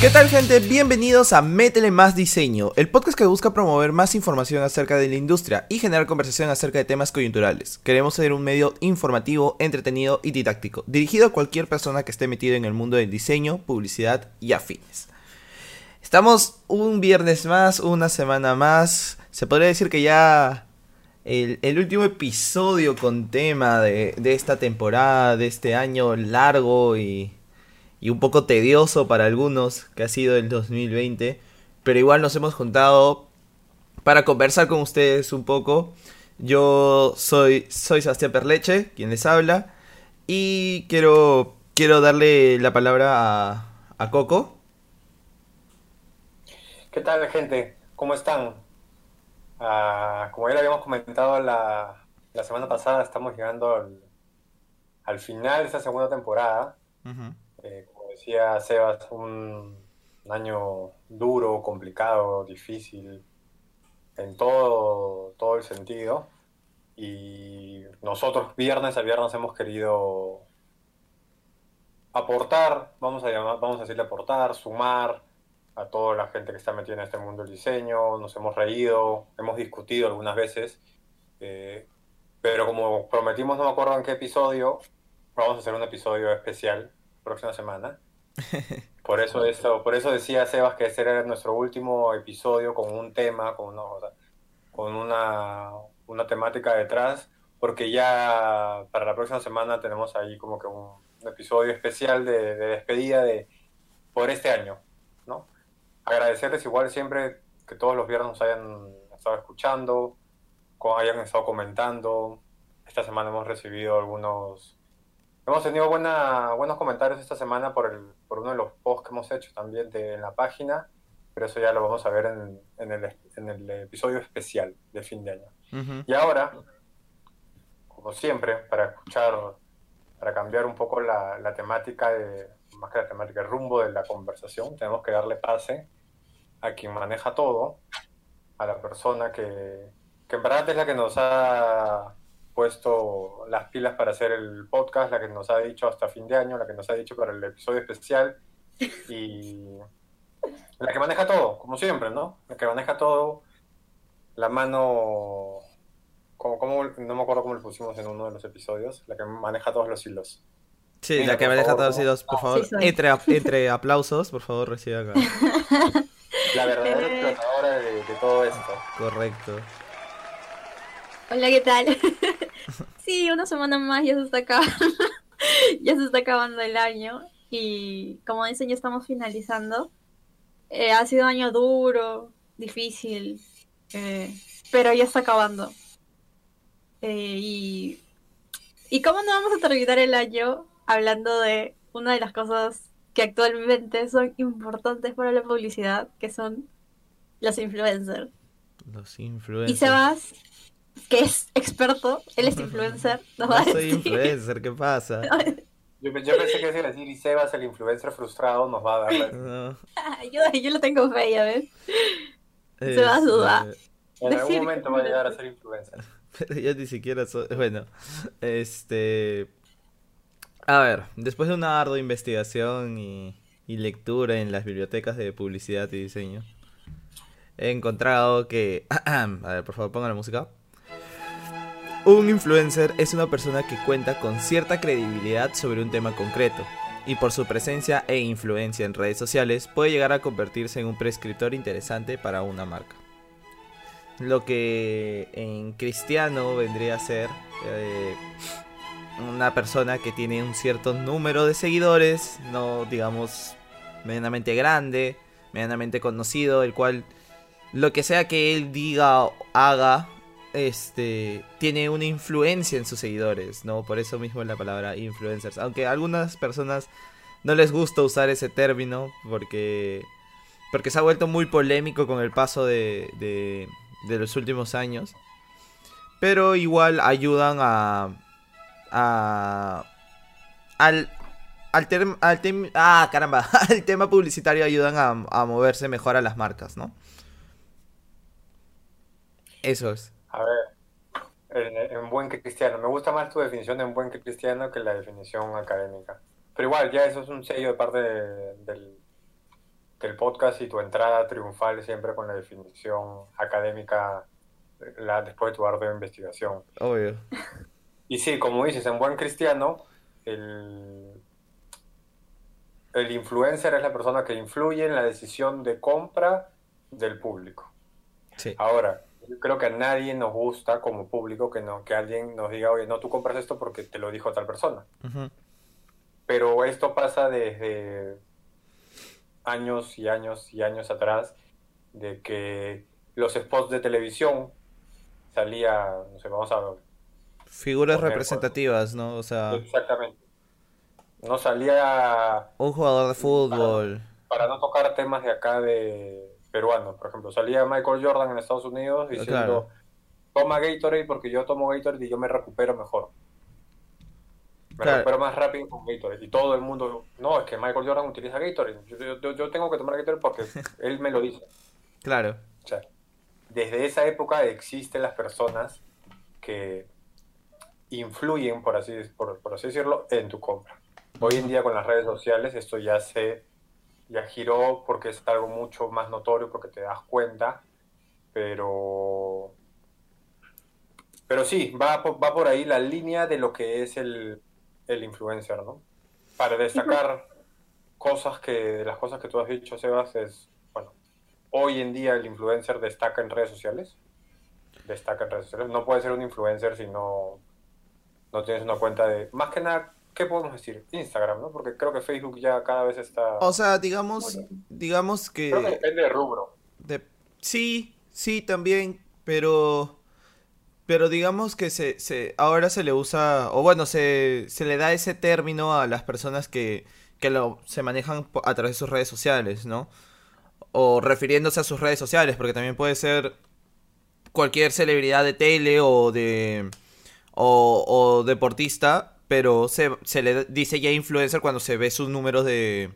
¿Qué tal gente? Bienvenidos a Métele Más Diseño, el podcast que busca promover más información acerca de la industria y generar conversación acerca de temas coyunturales. Queremos ser un medio informativo, entretenido y didáctico, dirigido a cualquier persona que esté metida en el mundo del diseño, publicidad y afines. Estamos un viernes más, una semana más. Se podría decir que ya el, el último episodio con tema de, de esta temporada, de este año largo y y un poco tedioso para algunos que ha sido el 2020, pero igual nos hemos juntado para conversar con ustedes un poco. Yo soy, soy Sebastián Perleche, quien les habla, y quiero, quiero darle la palabra a, a Coco. ¿Qué tal, gente? ¿Cómo están? Ah, como ya lo habíamos comentado la, la semana pasada, estamos llegando al, al final de esta segunda temporada. Eh, como decía Sebas, un, año duro, complicado, difícil, en todo, todo el sentido. Y nosotros viernes a viernes hemos querido aportar, vamos a llamar, vamos a decirle aportar, sumar a toda la gente que está metida en este mundo del diseño. Nos hemos reído, hemos discutido algunas veces, eh, pero como prometimos, no me acuerdo en qué episodio, vamos a hacer un episodio especial próxima semana. Por eso eso, por eso decía Sebas que ese era nuestro último episodio con un tema, con una, con una, una temática detrás, porque ya para la próxima semana tenemos ahí como que un, un episodio especial de, de despedida de por este año, ¿no? Agradecerles igual siempre que todos los viernes nos hayan estado escuchando, hayan estado comentando. Esta semana hemos recibido algunos Hemos tenido buena, buenos comentarios esta semana por, el, por uno de los posts que hemos hecho también de, en la página, pero eso ya lo vamos a ver en, en el, en el episodio especial de fin de año. Ujú. Y ahora, como siempre, para escuchar, para cambiar un poco la, la temática, de, más que la temática, el rumbo de la conversación, tenemos que darle pase a quien maneja todo, a la persona que, que en verdad es la que nos ha puesto las pilas para hacer el podcast, la que nos ha dicho hasta fin de año, la que nos ha dicho para el episodio especial y la que maneja todo, como siempre, ¿no? La que maneja todo, la mano, como, como- no me acuerdo cómo le pusimos en uno de los episodios, la que maneja todos los hilos. Sí, Venga, la que deja favor, todos los por Ah, favor, sí entre, entre aplausos, por favor, reciba acá. La verdadera explotadora de, de todo esto. Correcto. Hola, ¿qué tal? sí, una semana más ya se está acabando. ya se está acabando el año. Y como dicen, ya estamos finalizando. Eh, ha sido un año duro, difícil, eh, pero ya está acabando. Eh, y, ¿Y cómo no vamos a terminar el año hablando de una de las cosas que actualmente son importantes para la publicidad, que son los influencers? Los Y influencers. Sebas, que es experto, él es influencer, nos va No a soy decir. influencer, ¿qué pasa? Yo, yo pensé que iba a decir, y Sebas, el influencer frustrado, nos va a dar. No, yo, yo lo tengo fe, ya ves. Se va a este, dudar. En algún momento va a llegar a ser influencer. Pero yo ni siquiera soy. Bueno, este. A ver, después de una ardua investigación y, y lectura en las bibliotecas de publicidad y diseño, he encontrado que. A ver, por favor, pongan la música. Un influencer es una persona que cuenta con cierta credibilidad sobre un tema concreto, y por su presencia e influencia en redes sociales puede llegar a convertirse en un prescriptor interesante para una marca. Lo que en cristiano vendría a ser eh, una persona que tiene un cierto número de seguidores, no digamos medianamente grande, medianamente conocido, el cual lo que sea que él diga o haga, este, tiene una influencia en sus seguidores, ¿no? Por eso mismo la palabra influencers, aunque a algunas personas no les gusta usar ese término porque porque se ha vuelto muy polémico con el paso de, de, los últimos años. Pero igual ayudan a. a al. Al, term- ah, caramba, al tema publicitario ayudan a, a moverse mejor a las marcas, ¿no? Eso es. A ver, en, en buen cristiano. Me gusta más tu definición en buen cristiano que la definición académica. Pero igual, ya eso es un sello de parte de- del, podcast y tu entrada triunfal siempre con la definición académica la, después de tu ardua investigación. Obvio. Y sí, como dices, en buen cristiano, el, el influencer es la persona que influye en la decisión de compra del público. Sí. Ahora, yo creo que a nadie nos gusta como público que, no, que alguien nos diga, oye, no, tú compras esto porque te lo dijo tal persona. Pero esto pasa desde años y años y años atrás, de que los spots de televisión salía, no sé, vamos a Figuras Poner, representativas, ¿no? O sea, Exactamente. No salía, un jugador de fútbol. para no tocar temas de acá de peruanos, por ejemplo, salía Michael Jordan en Estados Unidos diciendo, Claro. toma Gatorade porque yo tomo Gatorade y yo me recupero mejor. Me Claro. recupero más rápido con Gatorade. Y todo el mundo, no, es que Michael Jordan utiliza Gatorade. Yo, yo- yo- yo tengo que tomar Gatorade porque él me lo dice. Claro. O sea, desde esa época existen las personas que influyen, por así, por, por así decirlo, en tu compra. Hoy en día con las redes sociales esto ya se ya giró porque es algo mucho más notorio porque te das cuenta, pero pero sí, va, por- va por ahí la línea de lo que es el, el influencer, ¿no? Para destacar cosas que, de las cosas que tú has dicho, Sebas, es, bueno, hoy en día el influencer destaca en redes sociales. Destaca en redes sociales. No puede ser un influencer si no, no tienes una cuenta de. Más que nada, ¿qué podemos decir? Instagram, ¿no? Porque creo que Facebook ya cada vez está. O sea, digamos, digamos creo que que depende del rubro. de- sí, sí también, pero pero digamos que se, se ahora se le usa o bueno, se, se le da ese término a las personas que que lo se manejan a través de sus redes sociales, ¿no? O refiriéndose a sus redes sociales, porque también puede ser cualquier celebridad de tele o de o, o deportista, pero se, se le dice ya influencer cuando se ve sus números de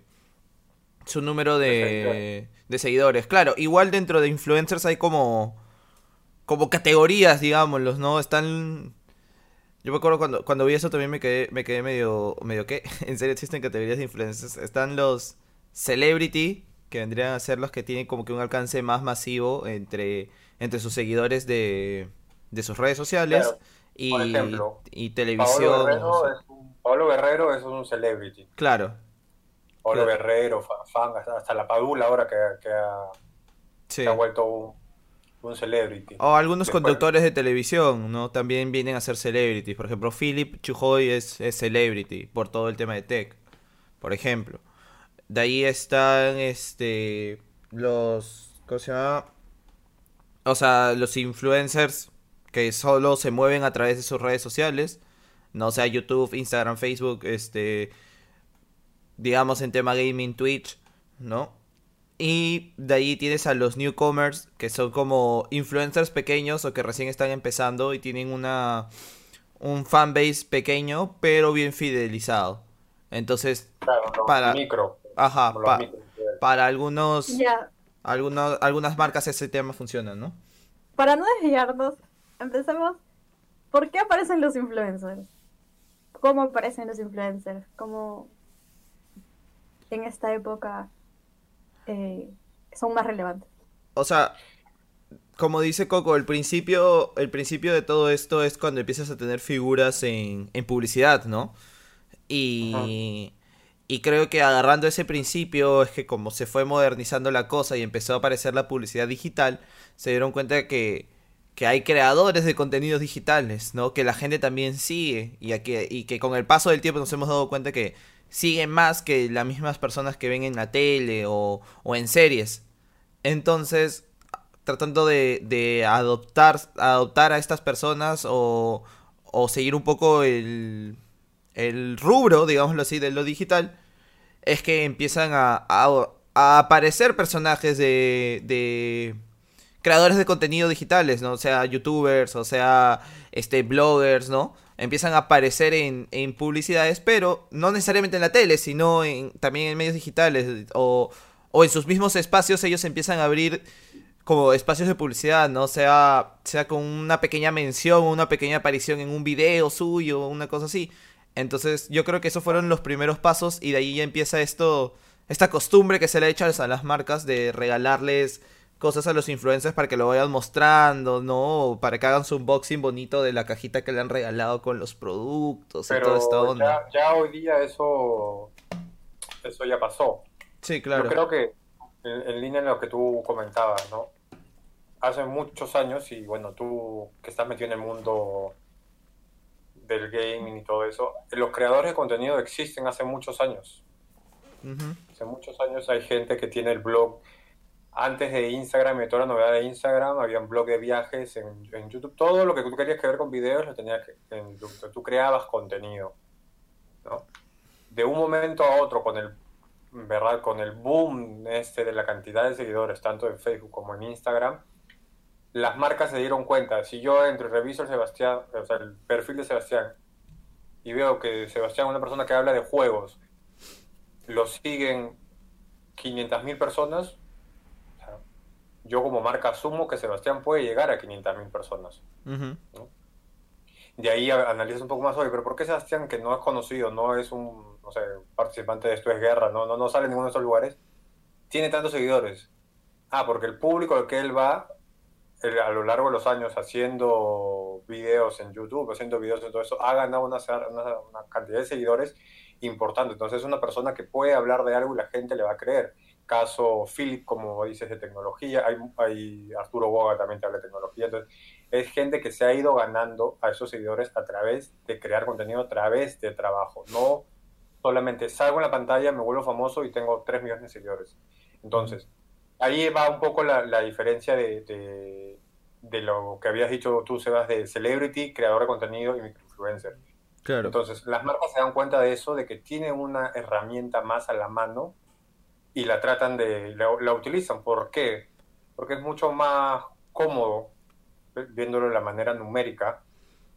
su número De de, seguidores. Claro, igual dentro de influencers hay como como categorías, digámoslos, ¿no? Están yo me acuerdo cuando, cuando vi eso también me quedé, me quedé medio, medio ¿qué? En serio existen categorías de influencers. Están los celebrity, que vendrían a ser los que tienen como que un alcance más masivo entre, entre sus seguidores de, de sus redes sociales Claro. Y, Por ejemplo, y Pablo televisión. Guerrero, o sea, es un, Pablo Guerrero es un celebrity. Claro, Pablo Claro. Guerrero, Fa- Fan, hasta, hasta la Padula ahora que, que ha, sí. se ha vuelto un, un celebrity. O algunos Después- conductores de televisión, ¿no? También vienen a ser celebrities. Por ejemplo, Philip Chujoy es, es celebrity por todo el tema de tech, por ejemplo. De ahí están este los ¿cómo se llama? O sea, los influencers que solo se mueven a través de sus redes sociales, no sea YouTube, Instagram, Facebook, este digamos en tema gaming, Twitch, ¿no? Y de ahí tienes a los newcomers, que son como influencers pequeños o que recién están empezando y tienen una un fanbase pequeño, pero bien fidelizado. Entonces, Claro, los para- micro. ajá, como los pa- micro. para algunos, Ya, algunos algunas marcas ese tema funciona, ¿no? para no desviarnos, empecemos. ¿Por qué aparecen los influencers? ¿Cómo aparecen los influencers? ¿Cómo en esta época eh, son más relevantes? O sea, como dice Coco, el principio, el principio de todo esto es cuando empiezas a tener figuras en, en publicidad, ¿no? Y, y creo que agarrando ese principio es que como se fue modernizando la cosa y empezó a aparecer la publicidad digital, se dieron cuenta que, que hay creadores de contenidos digitales, ¿no? Que la gente también sigue y, que, y que con el paso del tiempo nos hemos dado cuenta que siguen más que las mismas personas que ven en la tele o, o en series. Entonces, tratando de, de adoptar, adoptar a estas personas o, o seguir un poco el, el rubro, digámoslo así, de lo digital, es que empiezan a, a- a aparecer personajes de, de creadores de contenido digitales, ¿no? O sea, youtubers, o sea, este, bloggers, ¿no? Empiezan a aparecer en, en publicidades, pero no necesariamente en la tele, sino en, también en medios digitales o, o en sus mismos espacios ellos empiezan a abrir como espacios de publicidad, ¿no? Sea, sea con una pequeña mención, una pequeña aparición en un video suyo, una cosa así. Entonces, yo creo que esos fueron los primeros pasos y de ahí ya empieza esto, esta costumbre que se le ha hecho a las marcas de regalarles cosas a los influencers para que lo vayan mostrando, ¿no? Para que hagan su unboxing bonito de la cajita que le han regalado con los productos y toda esta onda. Ya, ya, hoy día eso, eso ya pasó. Sí, claro. Yo creo que en, línea en lo que tú comentabas, ¿no? Hace muchos años, y bueno, tú que estás metido en el mundo del gaming y todo eso, los creadores de contenido existen hace muchos años. Hace muchos años hay gente que tiene el blog. Antes de Instagram y toda la novedad de Instagram, había un blog de viajes en, YouTube. Todo lo que tú querías que ver con videos lo tenías en YouTube. Tú creabas contenido. ¿no? De un momento a otro, con el ¿verdad? Con el boom este de la cantidad de seguidores, tanto en Facebook como en Instagram, las marcas se dieron cuenta. Si yo entro y reviso el Sebastián, o sea, el perfil de Sebastián, y veo que Sebastián es una persona que habla de juegos, lo siguen 500.000 personas, yo como marca asumo que Sebastián puede llegar a 500.000 personas. De ahí analizas un poco más hoy, pero ¿por qué Sebastián, que no es conocido, no es un no sé, participante de Esto es Guerra, no, no, no sale en ninguno de esos lugares, tiene tantos seguidores? Ah, porque el público al que él va a lo largo de los años haciendo videos en YouTube, haciendo videos en todo eso, ha ganado una, una, cantidad de seguidores importante. Entonces es una persona que puede hablar de algo y la gente le va a creer. Caso Philip, como dices, de tecnología, hay, hay Arturo Boga también te habla de tecnología. Entonces es gente que se ha ido ganando a esos seguidores a través de crear contenido, a través de trabajo. No solamente salgo en la pantalla, me vuelvo famoso y tengo 3 millones de seguidores. Entonces, ahí va un poco la, diferencia de, de, lo que habías dicho tú, Sebas, de celebrity, creador de contenido y microinfluencer. Claro. Entonces, las marcas se dan cuenta de eso, de que tienen una herramienta más a la mano y la tratan de, la, utilizan. ¿Por qué? Porque es mucho más cómodo, viéndolo de la manera numérica,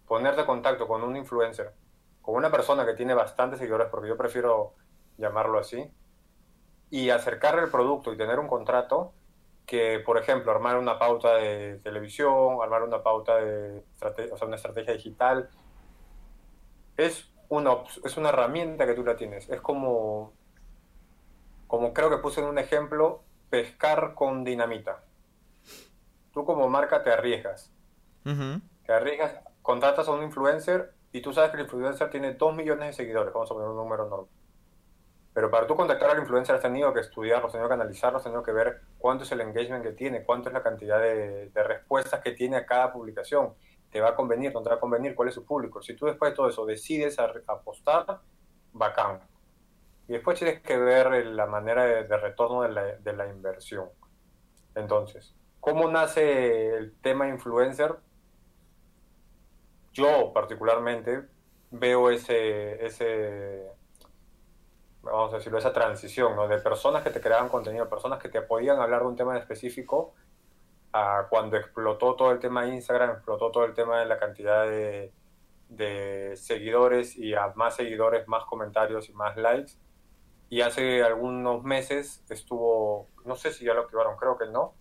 ponerte contacto con un influencer, con una persona que tiene bastantes seguidores, porque yo prefiero llamarlo así, y acercarle el producto y tener un contrato que, por ejemplo, armar una pauta de televisión, armar una pauta de o sea, una estrategia digital, es una, es una herramienta que tú la tienes. Es como, como creo que puse en un ejemplo, pescar con dinamita. Tú como marca te arriesgas. Te arriesgas, contratas a un influencer y tú sabes que el influencer tiene 2 millones de seguidores, vamos a poner un número enorme. Pero para tú contactar al influencer has tenido que estudiarlo, has tenido que analizarlo, has tenido que ver cuánto es el engagement que tiene, cuánto es la cantidad de, respuestas que tiene a cada publicación. ¿Te va a convenir, no te va a convenir? ¿Cuál es su público? Si tú después de todo eso decides apostar, bacán. Y después tienes que ver la manera de, retorno de la, de la inversión. Entonces, ¿cómo nace el tema influencer? Yo particularmente veo ese, ese vamos a decirlo, esa transición, ¿no? De personas que te creaban contenido, personas que te podían hablar de un tema específico, a cuando explotó todo el tema de Instagram, explotó todo el tema de la cantidad de, seguidores y a más seguidores, más comentarios y más likes. Y hace algunos meses estuvo, no sé si ya lo activaron, creo que no.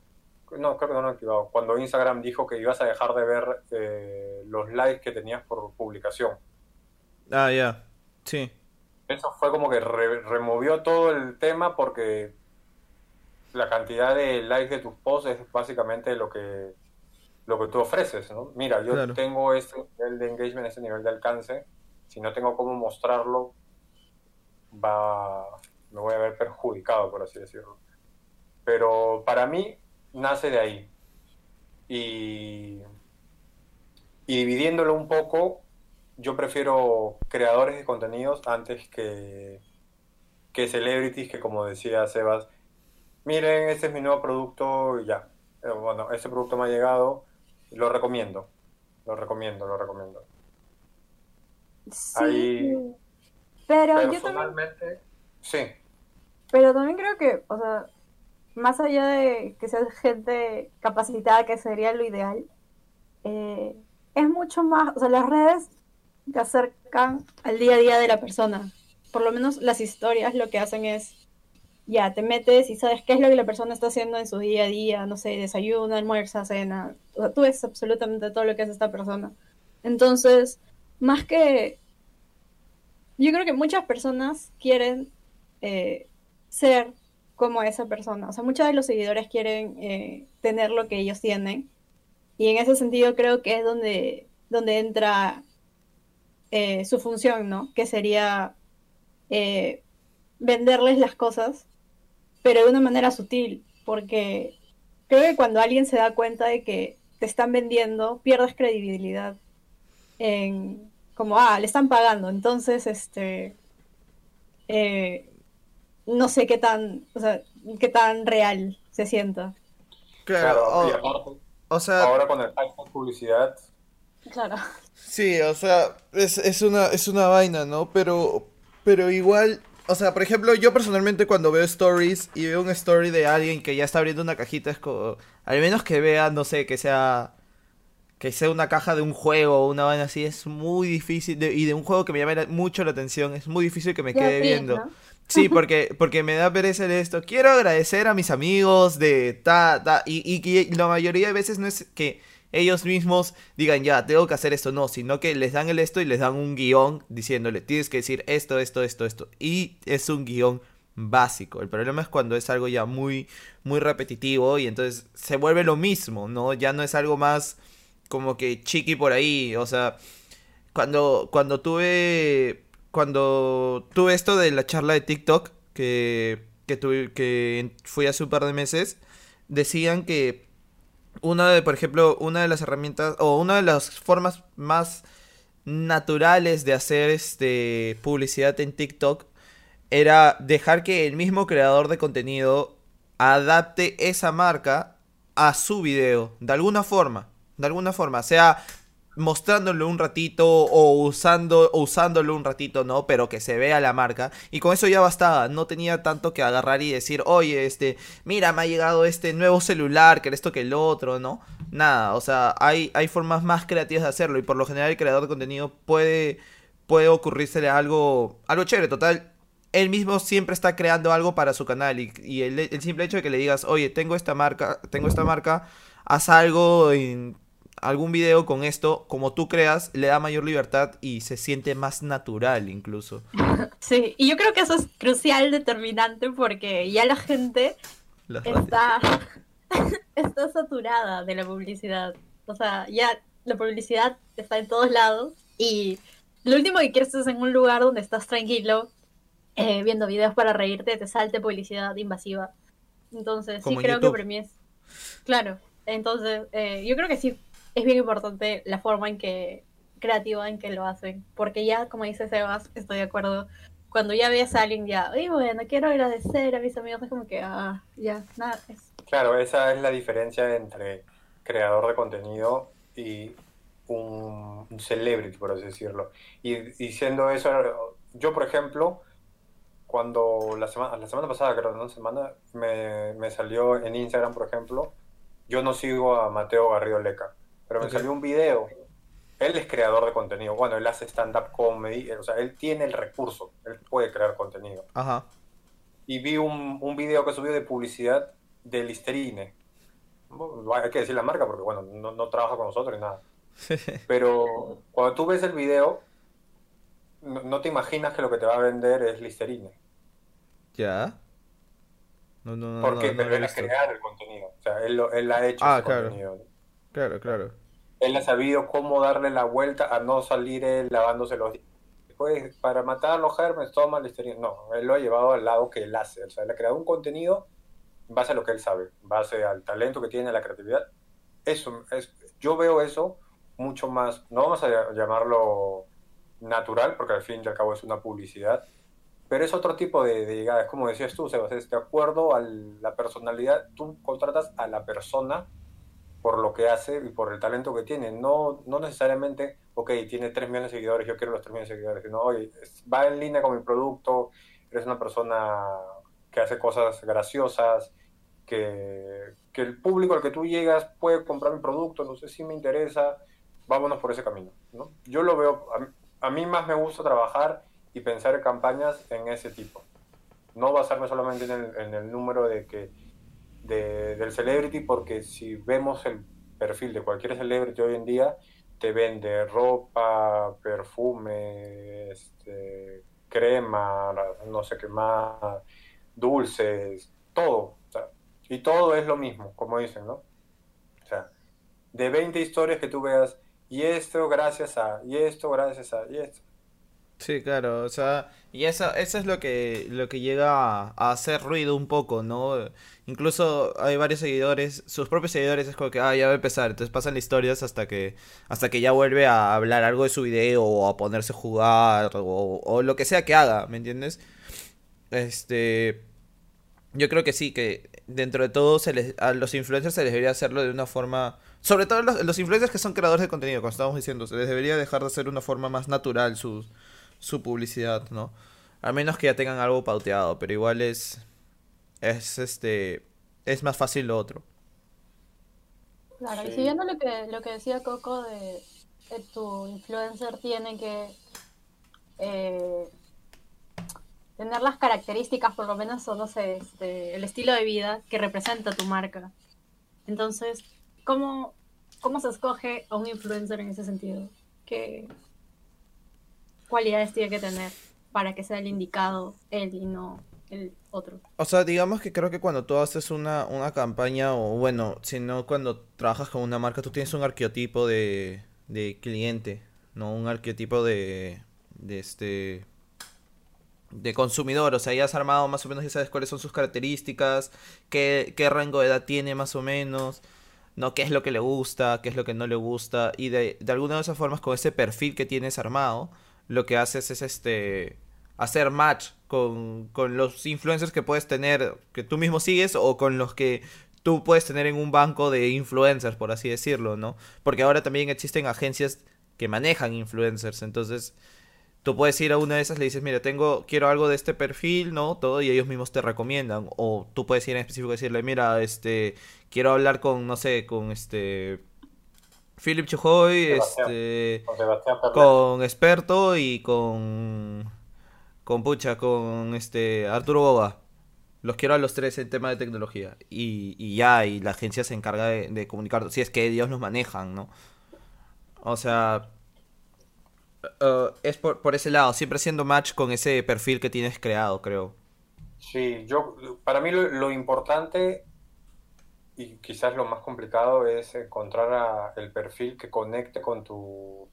No, creo que no lo han activado. Cuando Instagram dijo que ibas a dejar de ver eh, los likes que tenías por publicación. Ah, ya. Sí eso fue como que removió todo el tema porque la cantidad de likes de tus posts es básicamente lo que lo que tú ofreces, ¿no? Mira, yo tengo este nivel de engagement, este nivel de alcance, si no tengo cómo mostrarlo, va, me voy a ver perjudicado, por así decirlo. Pero para mí nace de ahí. Y, y dividiéndolo un poco, yo prefiero creadores de contenidos antes que, que celebrities que como decía Sebas, miren, este es mi nuevo producto y ya. Eh, bueno, este producto me ha llegado, lo recomiendo, lo recomiendo, lo recomiendo. Sí, pero personalmente, sí. Pero también creo que, o sea, más allá de que sea gente capacitada, que sería lo ideal, eh, es mucho más, o sea, las redes te acercan al día a día de la persona. Por lo menos las historias lo que hacen es, ya, te metes y sabes qué es lo que la persona está haciendo en su día a día, no sé, desayuno, almuerza, cena. O sea, tú ves absolutamente todo lo que hace esta persona. Entonces, más que... Yo creo que muchas personas quieren eh, ser como esa persona. O sea, muchos de los seguidores quieren eh, tener lo que ellos tienen. Y en ese sentido creo que es donde, donde entra eh, su función, ¿no? Que sería eh, venderles las cosas, pero de una manera sutil, porque creo que cuando alguien se da cuenta de que te están vendiendo, pierdes credibilidad en como, ah, le están pagando, entonces, este, no sé qué tan, o sea, qué tan real se sienta. Claro, y aparte, o sea, ahora con el hashtag publicidad. Claro. Sí, o sea, es, es, una, es una vaina, ¿no? Pero, pero igual, o sea, por ejemplo, yo personalmente cuando veo stories y veo un story de alguien que ya está abriendo una cajita, es como, al menos que vea, no sé, que sea que sea una caja de un juego o una vaina así, es muy difícil, y de un juego que me llame mucho la atención, es muy difícil que me quede viendo. Sí, porque, porque me da pereza esto. Quiero agradecer a mis amigos de ta, ta. Y, y, la mayoría de veces no es que ellos mismos digan, ya, tengo que hacer esto. No, sino que les dan el esto y les dan un guion diciéndole, tienes que decir esto, esto, esto, esto. Y es un guion básico. El problema es cuando es algo ya muy, muy repetitivo y entonces se vuelve lo mismo, ¿no? Ya no es algo más como que chiqui por ahí. O sea, cuando, cuando tuve cuando tuve esto de la charla de TikTok, que, que, tuve, que fui hace un par de meses, decían que una de, por ejemplo, una de las herramientas o una de las formas más naturales de hacer este publicidad en TikTok era dejar que el mismo creador de contenido adapte esa marca a su video de alguna forma, de alguna forma, sea mostrándolo un ratito o usando usándolo un ratito, ¿no? Pero que se vea la marca. Y con eso ya bastaba, no tenía tanto que agarrar y decir, "Oye, este, mira, me ha llegado este nuevo celular, que esto que el otro", ¿no? Nada, o sea, hay hay formas más creativas de hacerlo. Y por lo general el creador de contenido puede puede ocurrírsele algo algo chévere, total él mismo siempre está creando algo para su canal. Y, el, el, simple hecho de que le digas, oye, tengo esta marca, tengo esta marca, haz algo en algún video con esto, como tú creas, le da mayor libertad y se siente más natural incluso. Sí, y yo creo que eso es crucial, determinante, porque ya la gente está, está saturada de la publicidad. O sea, ya la publicidad está en todos lados y lo último que quieres es en un lugar donde estás tranquilo, eh, viendo videos para reírte, te salte publicidad invasiva. Entonces, sí creo que premies. Claro, entonces, eh, yo creo que sí es bien importante la forma en que creativa en que lo hacen, porque ya, como dice Sebas, estoy de acuerdo, cuando ya ves a alguien ya, y bueno, quiero agradecer a mis amigos, es como que, ah, ya, nada. Es... Claro, esa es la diferencia entre creador de contenido y un, celebrity, por así decirlo. Y, diciendo eso, yo, por ejemplo, cuando la semana, la semana pasada, creo, una semana, me, me salió en Instagram, por ejemplo, yo no sigo a Mateo Garrido Leca pero me salió un video. Él es creador de contenido. Bueno, él hace stand-up comedy. O sea, él tiene el recurso. Él puede crear contenido. Ajá. Y vi un, un video que subió de publicidad de Listerine. Hay que decir la marca porque, bueno, no, no trabaja con nosotros ni nada. Pero cuando tú ves el video, no, te imaginas que lo que te va a vender es Listerine. ¿Ya? No, no, no. Porque no, pero él ha creado el contenido. O sea, él, él ha hecho ah, claro. contenido. Claro, claro. Él ha sabido cómo darle la vuelta a no salir él lavándose los dientes. Pues para matar a los germes, toma Listerine. No, él lo ha llevado al lado que él hace. O sea, él ha creado un contenido en base a lo que él sabe, en base al talento que tiene, a la creatividad. Eso, es, yo veo eso mucho más, no vamos a llamarlo natural, porque al fin y al cabo es una publicidad, pero es otro tipo de, de llegada. Es como decías tú, Sebas, es de acuerdo a la personalidad, tú contratas a la persona por lo que hace y por el talento que tiene. No, no necesariamente, ok, tiene 3 millones de seguidores, yo quiero los 3 millones de seguidores, sino, oye, va en línea con mi producto, eres una persona que hace cosas graciosas, que, que el público al que tú llegas puede comprar mi producto, no sé si me interesa, vámonos por ese camino. ¿no? Yo lo veo, a, mí más me gusta trabajar y pensar en campañas en ese tipo. No basarme solamente en el, en el número de que de, del celebrity porque si vemos el perfil de cualquier celebrity hoy en día, te vende ropa, perfume, este, crema, no sé qué más, dulces, todo. y todo es lo mismo, como dicen, ¿no? O sea, de 20 historias que tú veas, y esto gracias a, y esto gracias a, y esto. Sí, claro, o sea, y eso, eso es lo que, lo que llega a, hacer ruido un poco, ¿no? Incluso hay varios seguidores, sus propios seguidores es como que, ah, ya va a empezar, entonces pasan historias hasta que, hasta que ya vuelve a hablar algo de su video o a ponerse a jugar o, lo que sea que haga, ¿me entiendes? Este, yo creo que sí, que dentro de todo se les, a los influencers se les debería hacerlo de una forma, sobre todo los, los influencers que son creadores de contenido, como estábamos diciendo, se les debería dejar de hacer una forma más natural sus su publicidad, ¿no? A menos que ya tengan algo pauteado, pero igual es es este es más fácil lo otro. Claro, y siguiendo lo que lo que decía Coco de, tu influencer tiene que eh, tener las características, por lo menos, o no sé, este, el estilo de vida que representa tu marca. Entonces, ¿cómo, cómo se escoge a un influencer en ese sentido? ¿Qué, cualidades tiene que tener para que sea el indicado él y no el otro. O sea, digamos que creo que cuando tú haces una, una campaña, o bueno, si no cuando trabajas con una marca, tú tienes un arqueotipo de, de cliente, ¿no? Un arqueotipo de, de este de consumidor, o sea, ya has armado más o menos, ya sabes cuáles son sus características, qué, qué rango de edad tiene más o menos, no qué es lo que le gusta, qué es lo que no le gusta, y de, de alguna de esas formas con ese perfil que tienes armado, lo que haces es este hacer match con, con los influencers que puedes tener, que tú mismo sigues, o con los que tú puedes tener en un banco de influencers, por así decirlo, ¿no? Porque ahora también existen agencias que manejan influencers, entonces tú puedes ir a una de esas, le dices, mira, tengo, quiero algo de este perfil, ¿no? Todo, y ellos mismos te recomiendan. O tú puedes ir en específico y decirle, mira, este, quiero hablar con, no sé, con este Philip Chujoy, este, con, experto y con con pucha, con este Arturo Boba. Los quiero a los tres en tema de tecnología. Y, y ya, y la agencia se encarga de, de comunicar. Si es que ellos los manejan, ¿no? O sea, uh, es por, por, ese lado, siempre siendo match con ese perfil que tienes creado, creo. Sí, yo, para mí lo, lo importante y quizás lo más complicado es encontrar el perfil que conecte con tu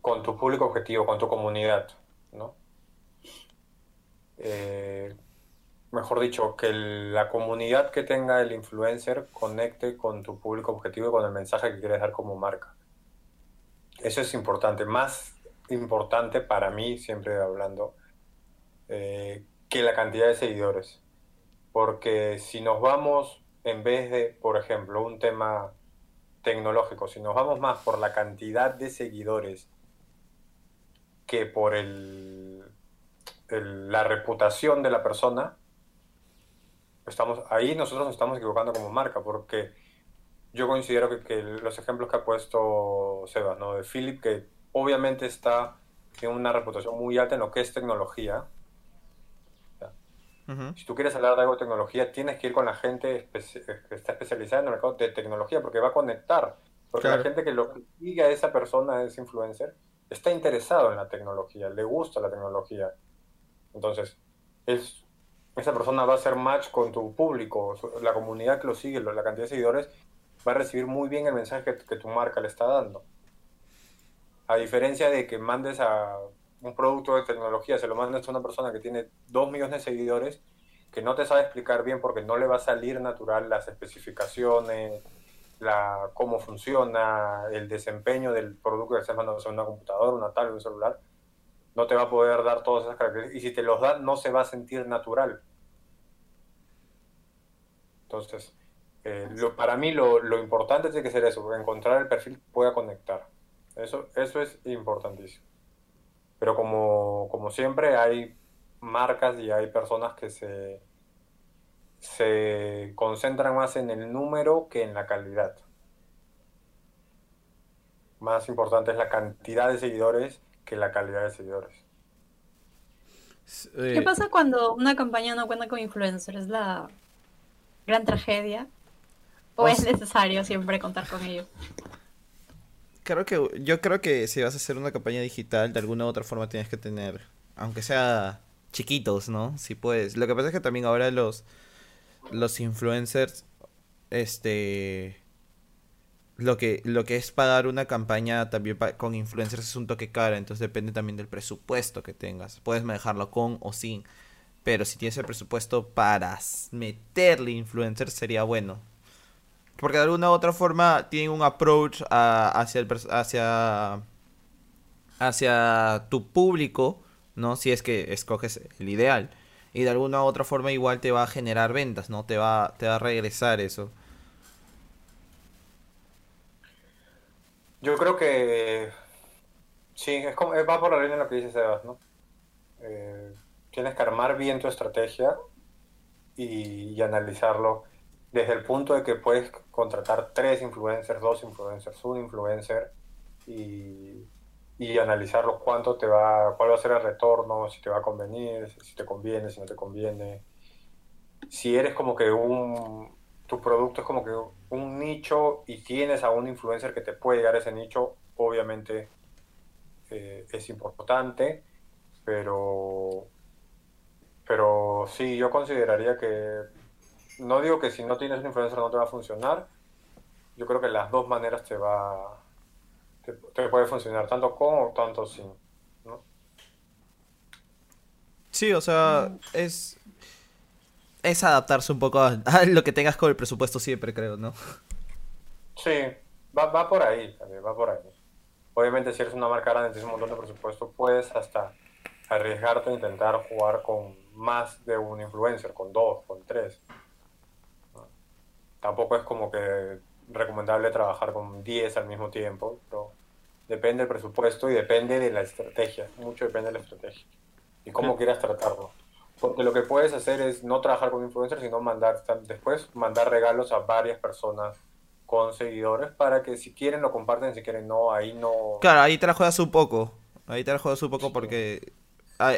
con tu público objetivo, con tu comunidad, ¿no? Eh, mejor dicho, que la comunidad que tenga el influencer conecte con tu público objetivo y con el mensaje que quieres dar como marca. Eso es importante, más importante para mí, siempre hablando, eh, que la cantidad de seguidores porque si nos vamos, en vez de, por ejemplo, un tema tecnológico, si nos vamos más por la cantidad de seguidores que por el, la reputación de la persona, estamos ahí nosotros nos estamos equivocando como marca, porque yo considero que, que los ejemplos que ha puesto Sebas, ¿no? de Philip, que obviamente está en una reputación muy alta en lo que es tecnología, si tú quieres hablar de algo de tecnología, tienes que ir con la gente que está especializada en el mercado de tecnología, porque va a conectar. Porque la gente que lo sigue a esa persona, ese influencer, está interesado en la tecnología, le gusta la tecnología. Entonces, es, esa persona va a hacer match con tu público, la comunidad que lo sigue, la cantidad de seguidores, va a recibir muy bien el mensaje que, que tu marca le está dando. A diferencia de que mandes a un producto de tecnología, se lo mandas a una persona que tiene dos millones de seguidores, que no te sabe explicar bien porque no le va a salir natural las especificaciones, la, cómo funciona, el desempeño del producto que estás mandando a una computadora, una tablet, un celular, no te va a poder dar todas esas características. Y si te los da, no se va a sentir natural. Entonces, eh, lo, para mí lo, lo, importante tiene que ser eso, encontrar el perfil que pueda conectar. Eso, eso es importantísimo. Pero como, como siempre hay marcas y hay personas que se, se concentran más en el número que en la calidad. Más importante es la cantidad de seguidores que la calidad de seguidores. ¿Qué eh, pasa cuando una campaña no cuenta con influencers? ¿Es la gran tragedia? ¿O es necesario siempre contar con ellos? Creo que yo creo que si vas a hacer una campaña digital de alguna u otra forma tienes que tener aunque sea chiquitos, ¿no? Si puedes. Lo que pasa es que también ahora los, los influencers, este... Lo que, lo que es pagar una campaña también con influencers es un toque cara, entonces depende también del presupuesto que tengas. Puedes manejarlo con o sin, pero si tienes el presupuesto para meterle influencers sería bueno. Porque de alguna u otra forma tienen un approach hacia, el, hacia, hacia tu público, ¿no? Si es que escoges el ideal. Y de alguna u otra forma igual te va a generar ventas, ¿no? Te va, te va a regresar eso. Yo creo que sí, es como, va por la línea de lo que dice Sebas, ¿no? Eh, tienes que armar bien tu estrategia y analizarlo desde el punto de que puedes contratar tres influencers, dos influencers, un influencer y, y analizar cuánto te va, cuál va a ser el retorno, si te va a convenir, si te conviene, si no te conviene. Si eres como que un, tu producto es como que un nicho y tienes a un influencer que te puede llegar a ese nicho, obviamente eh, es importante, pero, pero sí, yo consideraría que no digo que si no tienes un influencer no te va a funcionar. Yo creo que las dos maneras te va te, puede funcionar, tanto con o tanto sin. ¿no? Sí, o sea, es es adaptarse un poco a, lo que tengas con el presupuesto siempre, creo, ¿no? Sí, va, va por ahí, va por ahí. Obviamente si eres una marca grande, tienes un montón de presupuesto, puedes hasta arriesgarte a intentar jugar con más de un influencer, con dos, con tres tampoco es como que recomendable trabajar con 10 al mismo tiempo, pero depende del presupuesto y depende de la estrategia, mucho depende de la estrategia y cómo quieras tratarlo. Porque lo que puedes hacer es no trabajar con influencers, sino mandar después mandar regalos a varias personas con seguidores para que si quieren lo comparten, si quieren no, ahí no... Claro, ahí te la juegas un poco, ahí te la juegas un poco porque,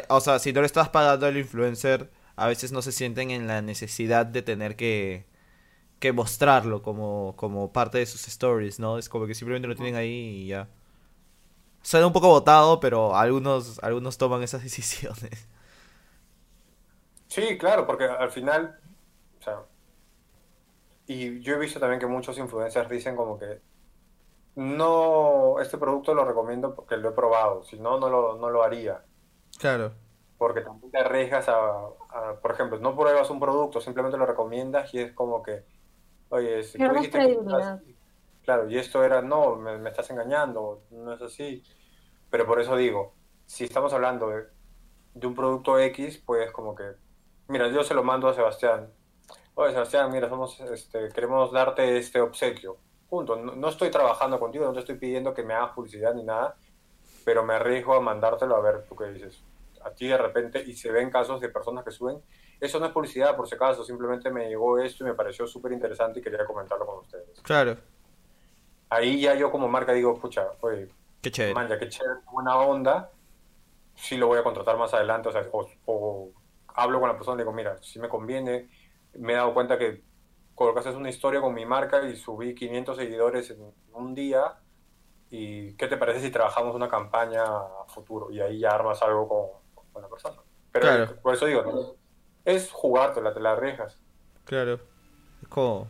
o sea, si no le estás pagando al influencer, a veces no se sienten en la necesidad de tener que que mostrarlo como, como parte de sus stories, ¿no? Es como que simplemente lo tienen ahí y ya. Suena un poco votado, pero algunos, algunos toman esas decisiones. Sí, claro, porque al final, o sea, y yo he visto también que muchos influencers dicen como que no, este producto lo recomiendo porque lo he probado, si no, no lo, no lo haría. Claro. Porque también te arriesgas a, por ejemplo, no pruebas un producto, simplemente lo recomiendas y es como que Oye, si tú dijiste que claro, y esto era, no, me, estás engañando, no es así. Pero por eso digo, si estamos hablando de, un producto X, pues como que, mira, yo se lo mando a Sebastián. Oye, Sebastián, mira, somos, este, queremos darte este obsequio. Punto. No, estoy trabajando contigo, no te estoy pidiendo que me hagas publicidad ni nada, pero me arriesgo a mandártelo a ver tú qué dices. A ti de repente, y se ven casos de personas que suben eso no es publicidad, por si acaso, simplemente me llegó esto y me pareció súper interesante y quería comentarlo con ustedes. Claro. Ahí ya yo como marca digo, pucha, oye, qué chévere. Man, ya qué chévere, buena onda, sí lo voy a contratar más adelante, o sea, o, hablo con la persona y digo, mira, si me conviene, me he dado cuenta que colocaste una historia con mi marca y subí 500 seguidores en un día, y ¿qué te parece si trabajamos una campaña a futuro? Y ahí ya armas algo con, con la persona. Pero por eso digo, es jugártela, te la arriesgas. Claro. Es como.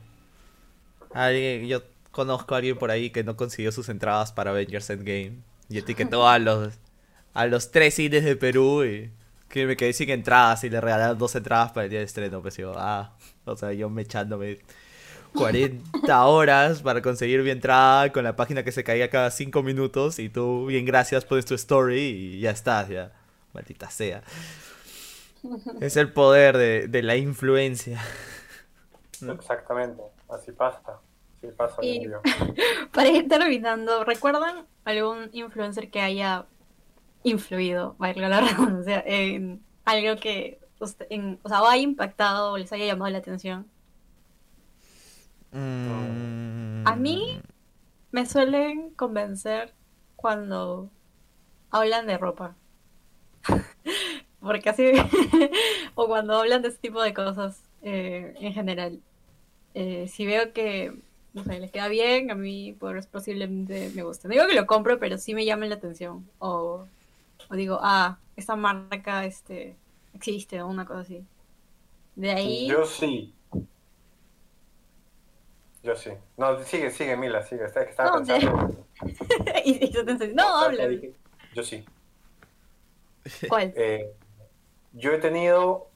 Alguien, yo conozco a alguien por ahí que no consiguió sus entradas para Avengers Endgame. Y etiquetó a los a los tres cines de Perú y que me quedé sin entradas y le regalaron dos entradas para el día de estreno. Pues yo, ah, o sea, yo me echándome 40 horas para conseguir mi entrada con la página que se caía cada 5 minutos y tú, bien gracias, pones tu story y ya estás, ya. Maldita sea. Es el poder de, la influencia. Exactamente, así pasa. Así pasa Para ir terminando, ¿recuerdan algún influencer que haya influido, valga la redundancia, en algo que en, o sea, haya impactado o les haya llamado la atención? Mm. A mí me suelen convencer cuando hablan de ropa porque así, o cuando hablan de ese tipo de cosas eh, en general. Eh, si veo que, no sé, les queda bien, a mí pues, posiblemente me gusta. No digo que lo compro, pero sí me llama la atención. O, o digo, ah, esta marca este, existe o una cosa así. De ahí... Yo sí. Yo sí. No, sigue, sigue, Mila, sigue. Está, que estaba No, te- y, y yo te enseño, no, habla. Yo sí. ¿Cuál? Eh, yo he tenido,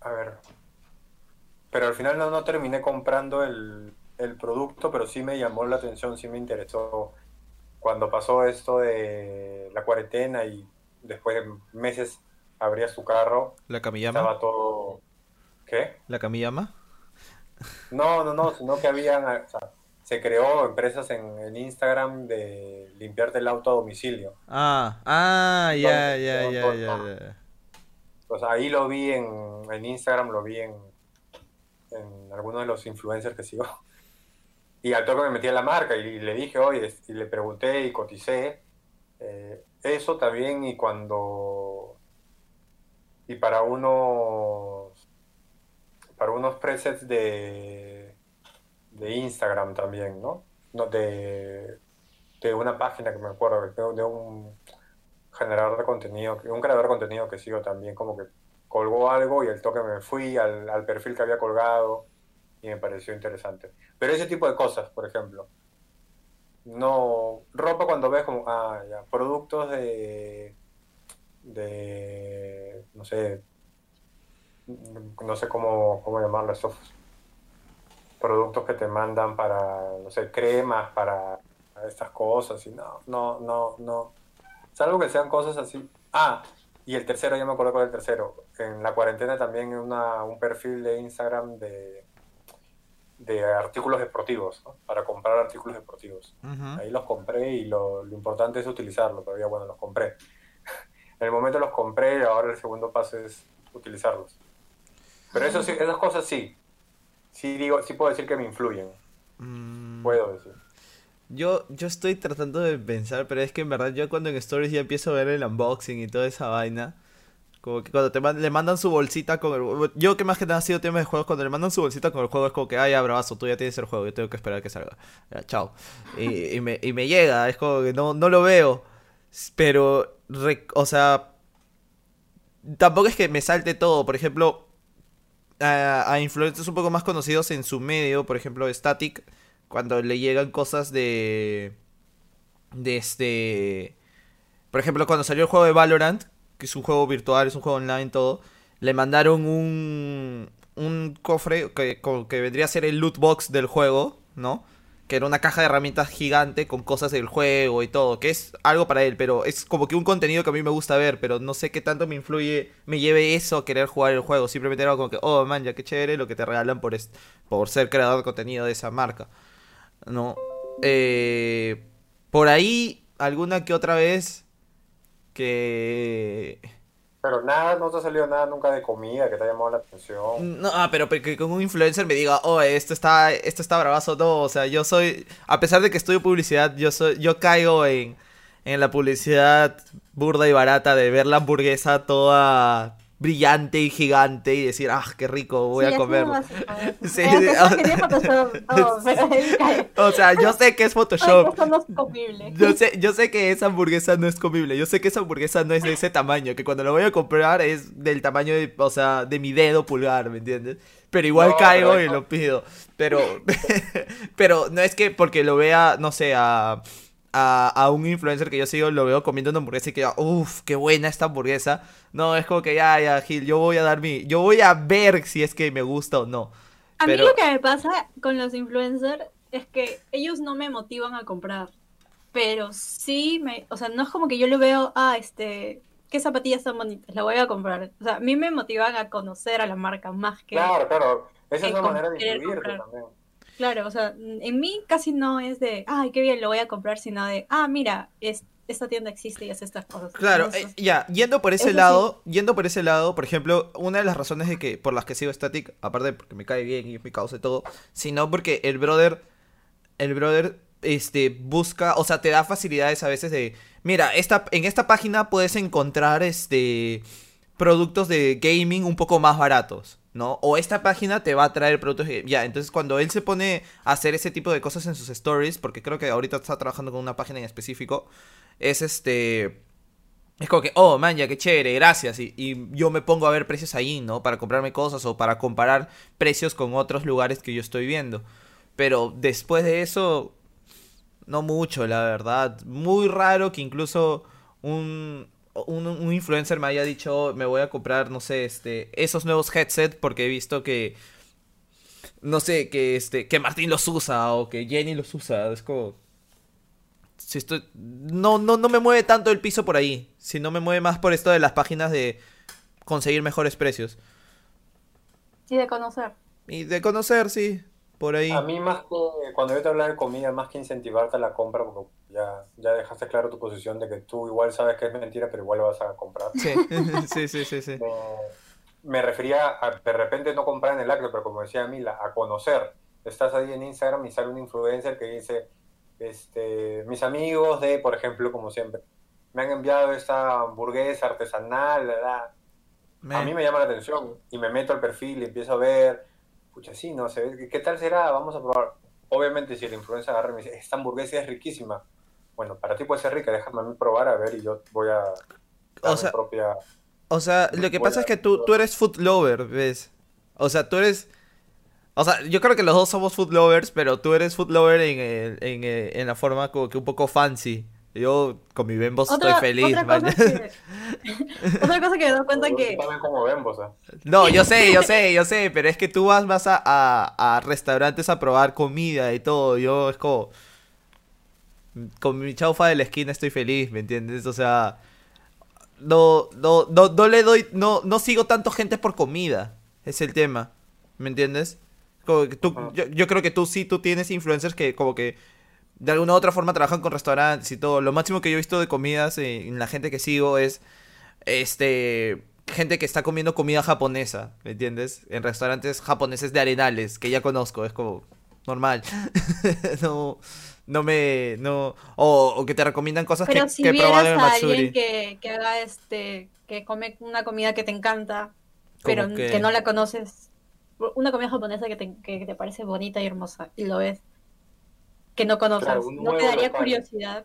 a ver, pero al final no, no terminé comprando el, el producto, pero sí me llamó la atención, sí me interesó cuando pasó esto de la cuarentena y después de meses abrías tu carro, ¿La camillama? estaba todo... ¿Qué? ¿La camillama? No, no, no, sino que habían, o sea, se creó empresas en, en Instagram de limpiarte el auto a domicilio. Ah, ah, ya, ya, ya, ya. Pues ahí lo vi en, en Instagram, lo vi en, en algunos de los influencers que sigo. Y al toque me metí a la marca y, le dije, oye, y le pregunté y coticé. eh, eso también y cuando... Y para unos... Para unos presets de, de Instagram también, ¿no? No, de, de una página que me acuerdo, de, de un generador de contenido, un creador de contenido que sigo también, como que colgó algo y el toque me fui al, al perfil que había colgado y me pareció interesante. Pero ese tipo de cosas, por ejemplo. No, ropa cuando ves como, ah, ya, productos de, de, no sé, no sé cómo, cómo llamarlo, estos productos que te mandan para, no sé, cremas, para estas cosas, y no, no, no, no. Salvo que sean cosas así. Ah, y el tercero, ya me acuerdo cuál el tercero. En la cuarentena también una, un perfil de Instagram de, de artículos deportivos, ¿no? Para comprar artículos deportivos. Ahí los compré y lo, lo importante es utilizarlo, todavía bueno, los compré. En el momento los compré y ahora el segundo paso es utilizarlos. Pero eso sí, esas cosas sí. Sí digo, sí puedo decir que me influyen. Mm, Puedo decir. Yo, yo estoy tratando de pensar, pero es que en verdad yo cuando en Stories ya empiezo a ver el unboxing y toda esa vaina, como que cuando te man- le mandan su bolsita con el... Yo que más que nada ha sido tema de juegos, cuando le mandan su bolsita con el juego es como que, ay, ya, bravazo, tú ya tienes el juego, yo tengo que esperar a que salga. Chao. Y, y me, y me llega, es como que no, no lo veo, pero, o sea, tampoco es que me salte todo, por ejemplo, a, a influencers un poco más conocidos en su medio, por ejemplo, Static, cuando le llegan cosas de. de este. Por ejemplo, cuando salió el juego de Valorant, que es un juego virtual, es un juego online, todo, le mandaron un. un cofre que, que vendría a ser el loot box del juego, ¿no? Que era una caja de herramientas gigante con cosas del juego y todo, que es algo para él, pero es como que un contenido que a mí me gusta ver, pero no sé qué tanto me influye, me lleve eso a querer jugar el juego. Simplemente era como que, oh man, ya qué chévere lo que te regalan por, por ser creador de contenido de esa marca. ¿No? Eh, por ahí, alguna que otra vez que... Pero nada, no te ha salido nada nunca de comida que te ha llamado la atención. No, ah, pero que con un influencer me diga, oh, esto está, esto está bravazo, no, o sea, yo soy, a pesar de que estudio publicidad, yo soy, yo caigo en, en la publicidad burda y barata de ver la hamburguesa toda brillante y gigante y decir, ah, qué rico, voy Sí, a ¿no? Sí. O sea, yo sé que es Ay, Photoshop. esto no es comible. Yo sé, yo sé que esa hamburguesa no es comible, yo sé que esa hamburguesa no es de ese tamaño, que cuando lo voy a comprar es del tamaño de, o sea, de mi dedo pulgar, ¿me entiendes? Pero igual No, caigo y lo pido. Pero, pero no es que porque lo vea, no sé, a, a, a un influencer que yo sigo, lo veo comiendo una hamburguesa y que uff, qué buena esta hamburguesa. No, es como que ya, ya, Gil, yo voy a dar mi, yo voy a ver si es que me gusta o no. A Pero- mí lo que me pasa con los influencers es que ellos no me motivan a comprar. Pero sí me, o sea, no es como que yo le veo, ah, este, qué zapatillas tan bonitas, la voy a comprar. O sea, a mí me motivan a conocer a la marca más que, Claro, claro. Esa es una manera de comprar. también. Claro, o sea, en mí casi no es de, ay, qué bien, lo voy a comprar, sino de, ah, mira, es, esta tienda existe y hace estas cosas. Claro, eh, ya, yendo por ese Eso sí. lado, yendo por ese lado, por ejemplo, una de las razones de que por las que sigo Static, aparte de porque me cae bien y es mi causa y todo, sino porque el brother, el brother, este, busca, o sea, te da facilidades a veces de, mira, esta, en esta página puedes encontrar, este, productos de gaming un poco más baratos, ¿no? O esta página te va a traer productos, ya, entonces cuando él se pone a hacer ese tipo de cosas en sus stories, porque creo que ahorita está trabajando con una página en específico, es este es como que, oh, man, ya qué chévere, gracias. Y, y, yo me pongo a ver precios ahí, ¿no? Para comprarme cosas o para comparar precios con otros lugares que yo estoy viendo. Pero después de eso, no mucho, la verdad. Muy raro que incluso un, un, un influencer me haya dicho, me voy a comprar, no sé, este, esos nuevos headsets porque he visto que, no sé, que, este, que Martín los usa o que Jenny los usa. Es como si estoy, no, no, no me mueve tanto el piso por ahí, sino me mueve más por esto de las páginas de conseguir mejores precios. Y de conocer. Y de conocer, sí, por ahí. A mí más que, cuando yo te hablo de comida, más que incentivarte a la compra, porque ya, ya dejaste claro tu posición de que tú igual sabes que es mentira, pero igual lo vas a comprar. Sí, sí, sí, sí. sí. Me, me, refería a de repente no comprar en el acto, pero como decía Mila, a conocer. Estás ahí en Instagram y sale un influencer que dice este, mis amigos de, por ejemplo, como siempre, me han enviado esta hamburguesa artesanal, ¿verdad? A mí me llama la atención y me meto al perfil y empiezo a ver, pucha, sí, no sé, ¿qué tal será? Vamos a probar. Obviamente, si el influencer agarra y me dice, esta hamburguesa es riquísima, bueno, para ti puede ser rica, déjame a mí probar a ver y yo voy a o sea, propia... O sea, lo que pasa es que tú, tú eres food lover, ¿ves? O sea, tú eres o sea, yo creo que los dos somos food lovers, pero tú eres food lover en, en, en la forma como que un poco fancy. Yo con mi Bembos estoy feliz, otra cosa, que, otra cosa que me doy cuenta que... Como Bembos, ¿eh? No, yo sé, yo sé, yo sé, pero es que tú vas más a, a, a, restaurantes a probar comida y todo. Yo es como... Con mi chaufa de la esquina estoy feliz, ¿me entiendes? O sea... No, no, no, no le doy... No, no sigo tanto gente por comida. Es el tema. ¿Me entiendes? Tú, yo, yo, creo que tú sí, tú tienes influencers que como que de alguna u otra forma trabajan con restaurantes y todo. Lo máximo que yo he visto de comidas en, la gente que sigo es este gente que está comiendo comida japonesa, ¿me entiendes? En restaurantes japoneses de arenales, que ya conozco, es como normal. no no me no o, o, que te recomiendan cosas Pero que, si que he probado en el Matsuri. alguien que, que haga este que come una comida que te encanta, pero que... que no la conoces una comida japonesa que te, que te, parece bonita y hermosa y lo ves, que no conoces, claro, no te daría curiosidad,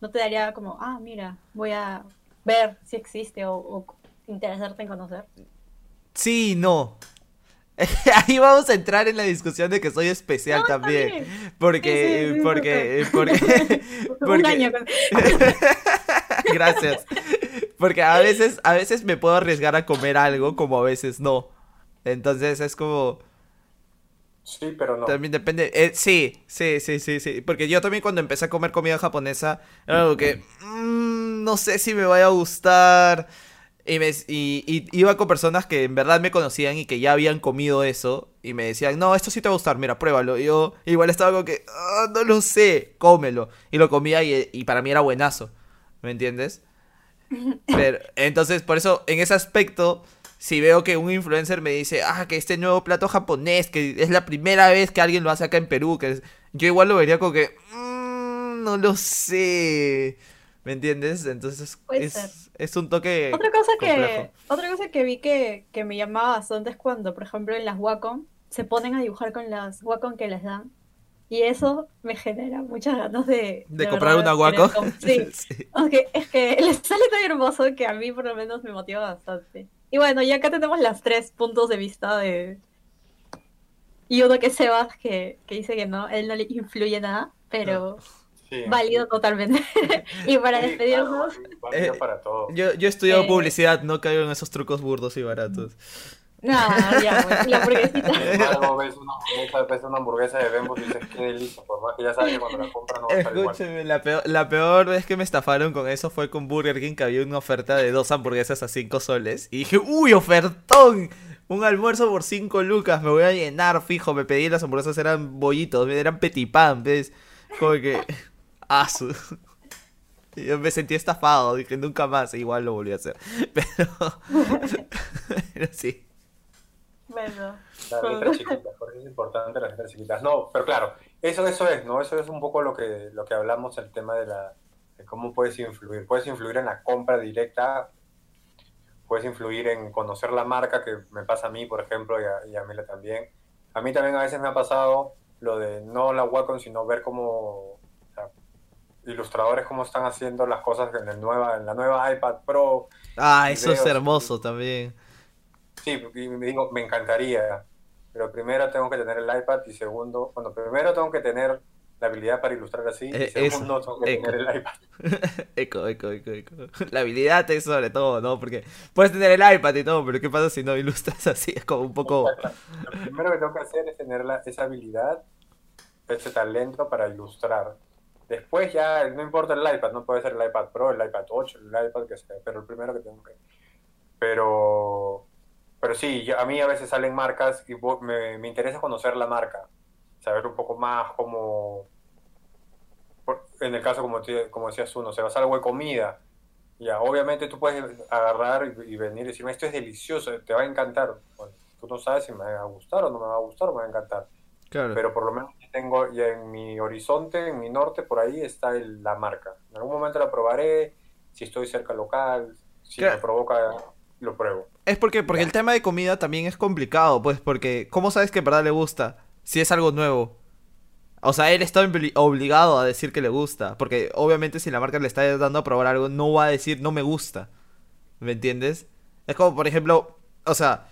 no te daría como, ah, mira, voy a ver si existe o, o interesarte en conocer. Sí, no. Ahí vamos a entrar en la discusión de que soy especial no, también. también. Porque, Sí, sí, sí, porque, porque, porque, porque, Un año Gracias. Porque a veces, a veces me puedo arriesgar a comer algo, como a veces no. Entonces es como. Sí, pero no. También depende. Eh, sí, sí, sí, sí, sí. Porque yo también cuando empecé a comer comida japonesa, era algo que. mm, no sé si me vaya a gustar. Y, me, y, y iba con personas que en verdad me conocían y que ya habían comido eso. Y me decían, no, esto sí te va a gustar, mira, pruébalo. Y yo igual estaba como que, "Ah, no lo sé, cómelo. Y lo comía y, y para mí era buenazo. ¿Me entiendes? Pero, entonces, por eso, en ese aspecto, si veo que un influencer me dice, ah, que este nuevo plato japonés, que es la primera vez que alguien lo hace acá en Perú, que es- yo igual lo vería como que, "Mm, no lo sé. ¿Me entiendes? Entonces, es, es un toque Otra cosa que, otra cosa que vi que, que me llamaba bastante es cuando, por ejemplo, en las Wacom se ponen a dibujar con las Wacom que les dan. Y eso me genera muchas ganas de... De de comprar verdad una Wacom. com- Sí, Sí. aunque es que les sale tan hermoso que a mí por lo menos me motiva bastante. Y bueno, y acá tenemos las tres puntos de vista de... Y uno que es Sebas, que, que dice que no, él no le influye nada, pero Sí. válido totalmente. y para Sí, despedirnos... claro, válido Eh, para todo. Yo, yo he estudiado Eh. publicidad, no caigo en esos trucos burdos y baratos. No, ya, la hamburguesita. Ves una hamburguesa, ves una hamburguesa de Bembos y dices, qué delicia, por más que ya sabes que cuando la compras no va a estar igual. Escúcheme, la peor, la peor vez que me estafaron con eso fue con Burger King, que había una oferta de dos hamburguesas a 5 soles. Y dije, uy, ofertón. Un almuerzo por 5 lucas, me voy a llenar, fijo. Me pedí las hamburguesas, eran bollitos, eran petit pan, ¿ves? Como que... Asu. Y Yo me sentí estafado, dije nunca más, igual lo volví a hacer. Pero... Pero sí. Bueno, Las letras chiquitas, porque es importante las letras chiquitas. No, pero claro, eso, eso es, ¿no? Eso es un poco lo que, lo que hablamos, el tema de, la, de cómo puedes influir. Puedes influir en la compra directa, puedes influir en conocer la marca, que me pasa a mí, por ejemplo, y a, y a Mila también. A mí también a veces me ha pasado lo de no la Wacom, sino ver cómo, o sea, ilustradores cómo están haciendo las cosas en, el nueva, en la nueva iPad Pro. Ah, eso es hermoso también. Sí, me digo, me encantaría, pero primero tengo que tener el iPad y segundo, bueno, primero tengo que tener la habilidad para ilustrar así Eh, y segundo eso, tengo que eco. tener el iPad. Eco, eco, eco, eco. La habilidad es sobre todo, ¿no? Porque puedes tener el iPad y todo, pero ¿qué pasa si no ilustras así? Es como un poco... Lo primero que tengo que hacer es tener la- esa habilidad, ese talento para ilustrar. Después ya, no importa el iPad, no puede ser el iPad Pro, el iPad 8, el iPad que sea, pero el primero que tengo que... Pero, pero sí, yo- a mí a veces salen marcas y me, me interesa conocer la marca, saber un poco más cómo... por- En el caso, como, como decías tú, no sé, vas a algo de comida, ya, obviamente tú puedes agarrar y, y venir y decirme, esto es delicioso, te va a encantar. Bueno, tú no sabes si me va a gustar o no me va a gustar o me va a encantar. Claro. Pero por lo menos tengo ya en mi horizonte, en mi norte, por ahí está el- la marca. En algún momento la probaré, si estoy cerca local, si Claro. me provoca, lo pruebo. Es porque, porque el tema de comida también es complicado, pues, porque ¿cómo sabes que en verdad le gusta? Si es algo nuevo. O sea, él está obli- obligado a decir que le gusta, porque obviamente si la marca le está dando a probar algo, no va a decir no me gusta. ¿Me entiendes? Es como, por ejemplo, o sea,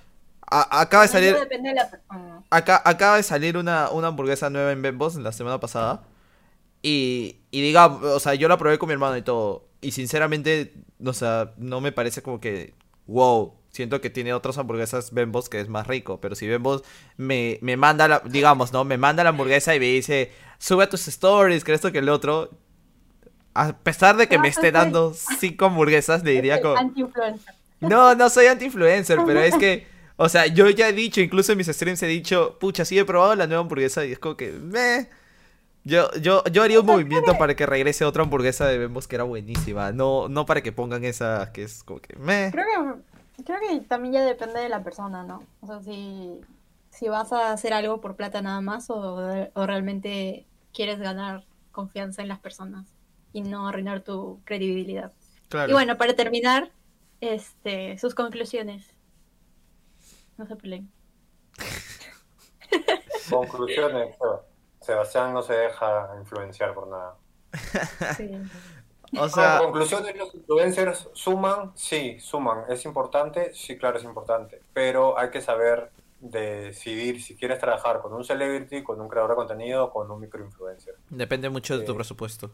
a- acaba de salir... depende de la persona. Acá, acaba de salir una, una hamburguesa nueva en Bembos la semana pasada. Y, y diga, o sea, yo la probé con mi hermano y todo. Y sinceramente, o sea, no me parece como que, wow, siento que tiene otras hamburguesas Bembos que es más rico. Pero si Bembos me, me manda, la, digamos, ¿no? Me manda la hamburguesa y me dice, sube a tus stories, que esto, que el otro. A pesar de que me esté dando cinco hamburguesas, le diría como... No, no soy anti-influencer, pero es que, o sea, yo ya he dicho, incluso en mis streams he dicho, pucha, sí he probado la nueva hamburguesa y es como que, meh. Yo, yo, yo haría un movimiento para que regrese otra hamburguesa de Bembos que era buenísima, no, no para que pongan esa que es como que, meh. Creo que, creo que también ya depende de la persona, ¿no? O sea, si, si vas a hacer algo por plata nada más o, o realmente quieres ganar confianza en las personas y no arruinar tu credibilidad. Claro. Y bueno, para terminar, este, sus conclusiones. No se peleen. Conclusiones, Sebastián no se deja influenciar por nada. Sí. O sea, Como conclusiones, los influencers suman, sí, suman. ¿Es importante? Sí, claro, es importante. Pero hay que saber decidir si quieres trabajar con un celebrity, con un creador de contenido con un microinfluencer. depende mucho de tu eh, presupuesto,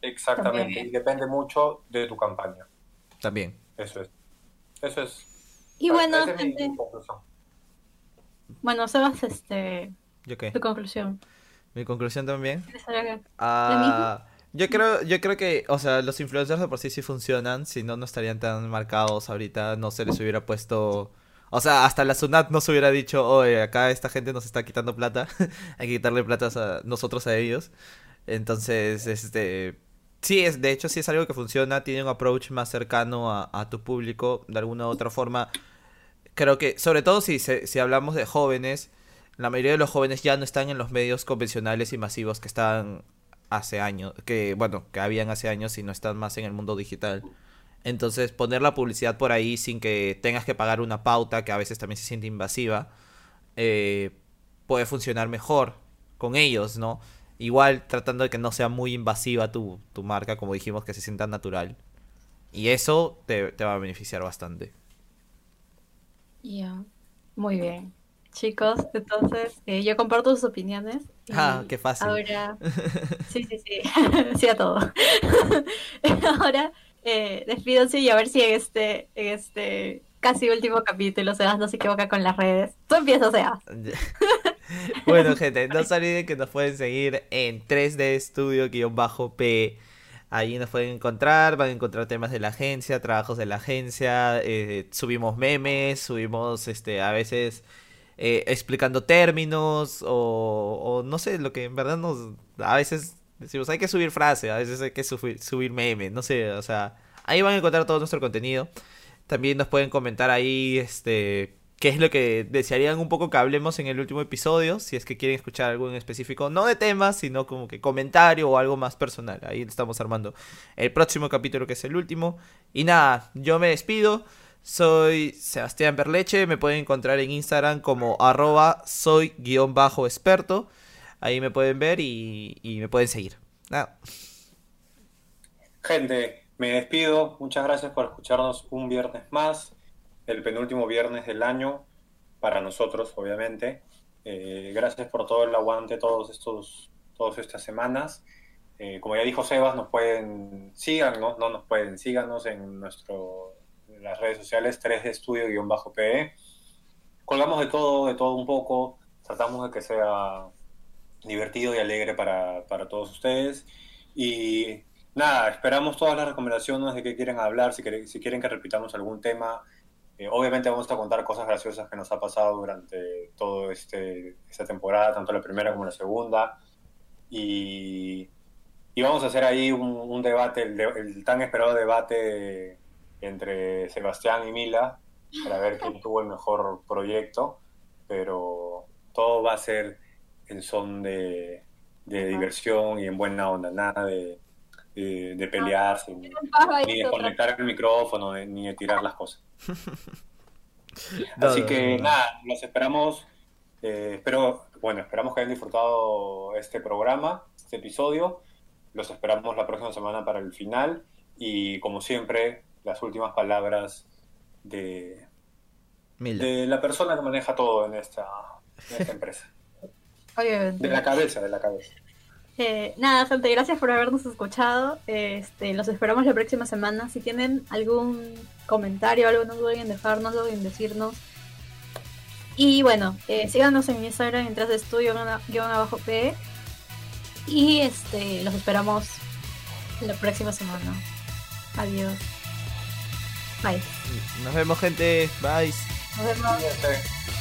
Exactamente. También. Y depende mucho de tu campaña. también. Eso es. Eso es. Y bueno, mi gente, conclusión. bueno, Sebas, este, ¿Yo qué? tu conclusión. Mi conclusión también. ¿Quieres hablar? Ah, yo creo, yo creo que, o sea, los influencers de por sí sí funcionan, si no, no estarían tan marcados ahorita, no se les hubiera puesto, o sea, hasta la Sunat no se hubiera dicho, oye, acá esta gente nos está quitando plata, hay que quitarle plata a nosotros a ellos, entonces, este, sí, es, de hecho sí es algo que funciona, tiene un approach más cercano a, tu público, de alguna u otra forma, creo que, sobre todo si, si hablamos de jóvenes, la mayoría de los jóvenes ya no están en los medios convencionales y masivos que estaban hace años, que bueno, que habían hace años y no están más en el mundo digital. Entonces, poner la publicidad por ahí sin que tengas que pagar una pauta, que a veces también se siente invasiva, eh, puede funcionar mejor con ellos, ¿no? Igual tratando de que no sea muy invasiva tu, tu marca, como dijimos, que se sienta natural. Y eso te, te va a beneficiar bastante. Ya, Muy bien. Chicos, entonces eh, yo comparto sus opiniones. Ah, qué fácil. Ahora, sí, sí, sí, sí a todo. Ahora, eh, despídanse y a ver si en este, en este casi último capítulo Sebas no se equivoca con las redes. Tú empiezas, Sebas. bueno, gente, no se olviden que nos pueden seguir en 3D Studio-P. Ahí nos pueden encontrar, van a encontrar temas de la agencia, trabajos de la agencia, eh, subimos memes, subimos este a veces eh, explicando términos o, o no sé, lo que en verdad nos a veces decimos hay que subir frase, a veces hay que subir, subir memes, no sé, o sea, ahí van a encontrar todo nuestro contenido. También nos pueden comentar ahí este qué es lo que desearían un poco que hablemos en el último episodio, si es que quieren escuchar algo en específico, no de temas, sino como que comentario o algo más personal. Ahí estamos armando el próximo capítulo que es el último. Y nada, yo me despido. Soy Sebastián Berleche, me pueden encontrar en Instagram como arroba soy guion bajo experto. Ahí me pueden ver y, me pueden seguir. Nada. gente, me despido. Muchas gracias por escucharnos un viernes más, el penúltimo viernes del año, para nosotros, obviamente. Eh, gracias por todo el aguante todos estos, todas estas semanas. Eh, como ya dijo Sebas, nos pueden, síganos, no nos pueden, síganos en nuestro, las redes sociales 3 de estudio-pe. Colgamos de todo, de todo un poco, tratamos de que sea divertido y alegre para, para todos ustedes. Y nada, esperamos todas las recomendaciones de qué quieren hablar, si, quieren, si quieren que repitamos algún tema. Eh, obviamente vamos a contar cosas graciosas que nos ha pasado durante toda este, esta temporada, tanto la primera como la segunda. Y, y vamos a hacer ahí un, un debate, el, el, tan esperado debate entre Sebastián y Mila, para ver quién tuvo el mejor proyecto. Pero todo va a ser en son de, de diversión y en buena onda, nada de, de, de pelearse, ni, ni de conectar el micrófono, ni de tirar las cosas. Así que nada, los esperamos. Eh, espero, bueno, esperamos que hayan disfrutado este programa, este episodio. Los esperamos la próxima semana para el final. Y como siempre, las últimas palabras de, de la persona que maneja todo en esta, en esta empresa. Obviamente. De la cabeza, de la cabeza. Eh, nada, gente, gracias por habernos escuchado. Este, los esperamos la próxima semana. Si tienen algún comentario, algo, no duden en dejárnoslo, en decirnos. Y bueno, eh, síganos en Instagram en de estudio guion abajo P. Y este, los esperamos la próxima semana. Adiós. Bye. Nos vemos, gente. Bye. Nos vemos.